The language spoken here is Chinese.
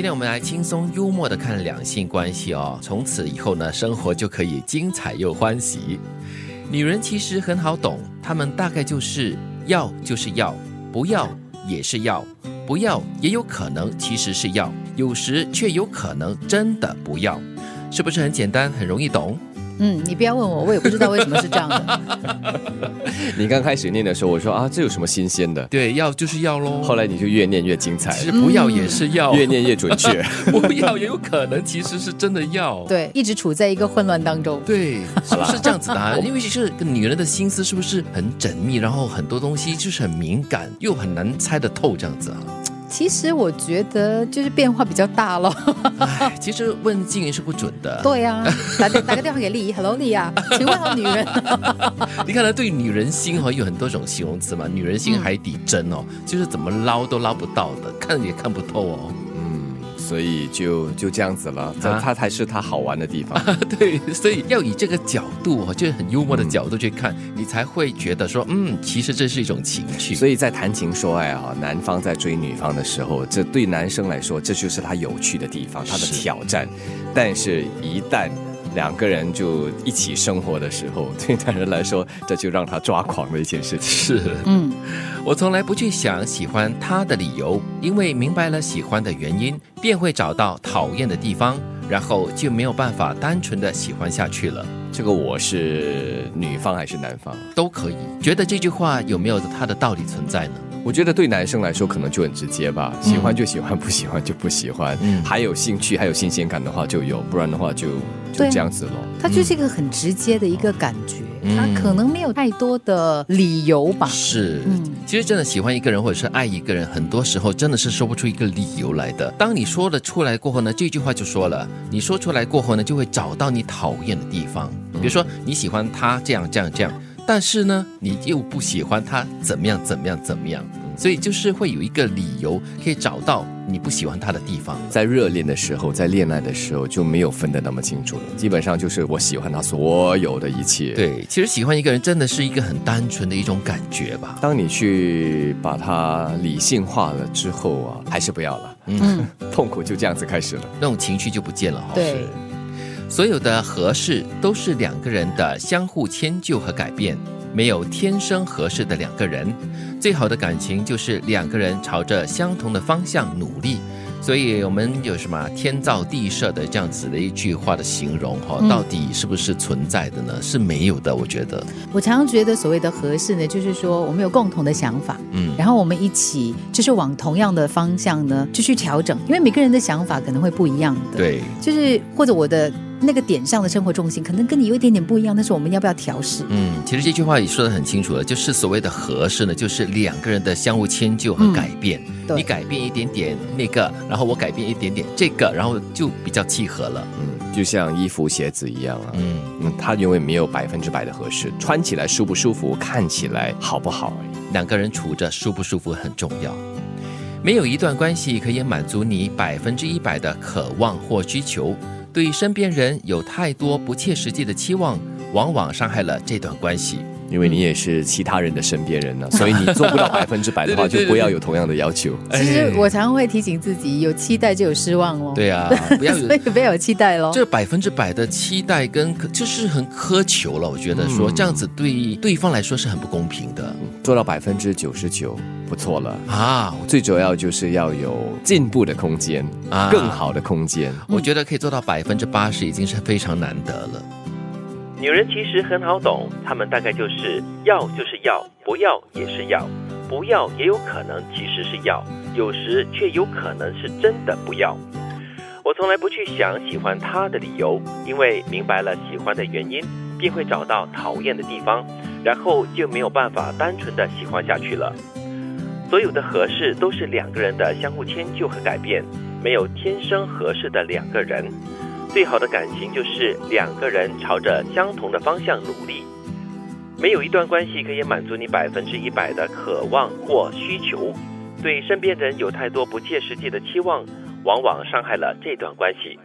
今天我们来轻松幽默的看两性关系哦，从此以后呢，生活就可以精彩又欢喜。女人其实很好懂，她们大概就是要就是要，不要也是要，不要也有可能其实是要，有时却有可能真的不要，是不是很简单，很容易懂？嗯，你不要问我，我也不知道为什么是这样的。你刚开始念的时候，我说啊，这有什么新鲜的？对，要就是要喽。后来你就越念越精彩，其实不要也是要，越念越准确。不要也有可能其实是真的要。对，一直处在一个混乱当中。对，是不是这样子的？因为其实女人的心思是不是很缜密，然后很多东西就是很敏感，又很难猜得透这样子啊？其实我觉得就是变化比较大了。哎，其实问静云是不准的。对呀，打打个电话给丽，Hello 丽啊，请问好女人。你看他对女人心哦有很多种形容词嘛，女人心海底针哦，就是怎么捞都捞不到的，看也看不透哦。所以就就这样子了，这它才是它好玩的地方。对，所以要以这个角度哦，就是很幽默的角度去看，你才会觉得说，嗯，其实这是一种情趣。所以在谈情说爱啊，男方在追女方的时候，这对男生来说，这就是他有趣的地方，他的挑战。但是，一旦两个人就一起生活的时候，对男人来说，这就让他抓狂的一件事情。是，嗯，我从来不去想喜欢他的理由，因为明白了喜欢的原因，便会找到讨厌的地方，然后就没有办法单纯的喜欢下去了。这个我是女方还是男方都可以。觉得这句话有没有它的道理存在呢？我觉得对男生来说可能就很直接吧，喜欢就喜欢，不喜欢就不喜欢。嗯，还有兴趣，还有新鲜感的话就有，不然的话就就这样子喽。它就是一个很直接的一个感觉，它可能没有太多的理由吧。是，其实真的喜欢一个人或者是爱一个人，很多时候真的是说不出一个理由来的。当你说了出来过后呢，这句话就说了，你说出来过后呢，就会找到你讨厌的地方。比如说你喜欢他这样这样这样。但是呢，你又不喜欢他怎么样怎么样怎么样，所以就是会有一个理由可以找到你不喜欢他的地方。在热恋的时候，在恋爱的时候就没有分得那么清楚了，基本上就是我喜欢他所有的一切。对，其实喜欢一个人真的是一个很单纯的一种感觉吧。当你去把它理性化了之后啊，还是不要了，嗯，痛苦就这样子开始了，那种情绪就不见了哈。对。所有的合适都是两个人的相互迁就和改变，没有天生合适的两个人。最好的感情就是两个人朝着相同的方向努力。所以，我们有什么天造地设的这样子的一句话的形容哈，到底是不是存在的呢？是没有的，我觉得。我常常觉得所谓的合适呢，就是说我们有共同的想法，嗯，然后我们一起就是往同样的方向呢就去调整，因为每个人的想法可能会不一样的，对，就是或者我的。那个点上的生活重心可能跟你有一点点不一样，但是我们要不要调试？嗯，其实这句话也说的很清楚了，就是所谓的合适呢，就是两个人的相互迁就和改变。你改变一点点那个，然后我改变一点点这个，然后就比较契合了。嗯，就像衣服鞋子一样啊。嗯嗯，它永远没有百分之百的合适，穿起来舒不舒服，看起来好不好而已。两个人处着舒不舒服很重要。没有一段关系可以满足你百分之一百的渴望或需求。对身边人有太多不切实际的期望，往往伤害了这段关系。因为你也是其他人的身边人呢，所以你做不到 百分之百的话，就不要有同样的要求。其实我常常会提醒自己，有期待就有失望哦。对啊，不要所以不要有期待喽。这百分之百的期待跟就是很苛求了，我觉得说这样子对对方来说是很不公平的。做到百分之九十九不错了啊，最主要就是要有进步的空间啊，更好的空间。我觉得可以做到百分之八十已经是非常难得了。女人其实很好懂，她们大概就是要就是要，不要也是要，不要也有可能其实是要，有时却有可能是真的不要。我从来不去想喜欢他的理由，因为明白了喜欢的原因，便会找到讨厌的地方，然后就没有办法单纯的喜欢下去了。所有的合适都是两个人的相互迁就和改变，没有天生合适的两个人。最好的感情就是两个人朝着相同的方向努力。没有一段关系可以满足你百分之一百的渴望或需求。对身边人有太多不切实际的期望，往往伤害了这段关系。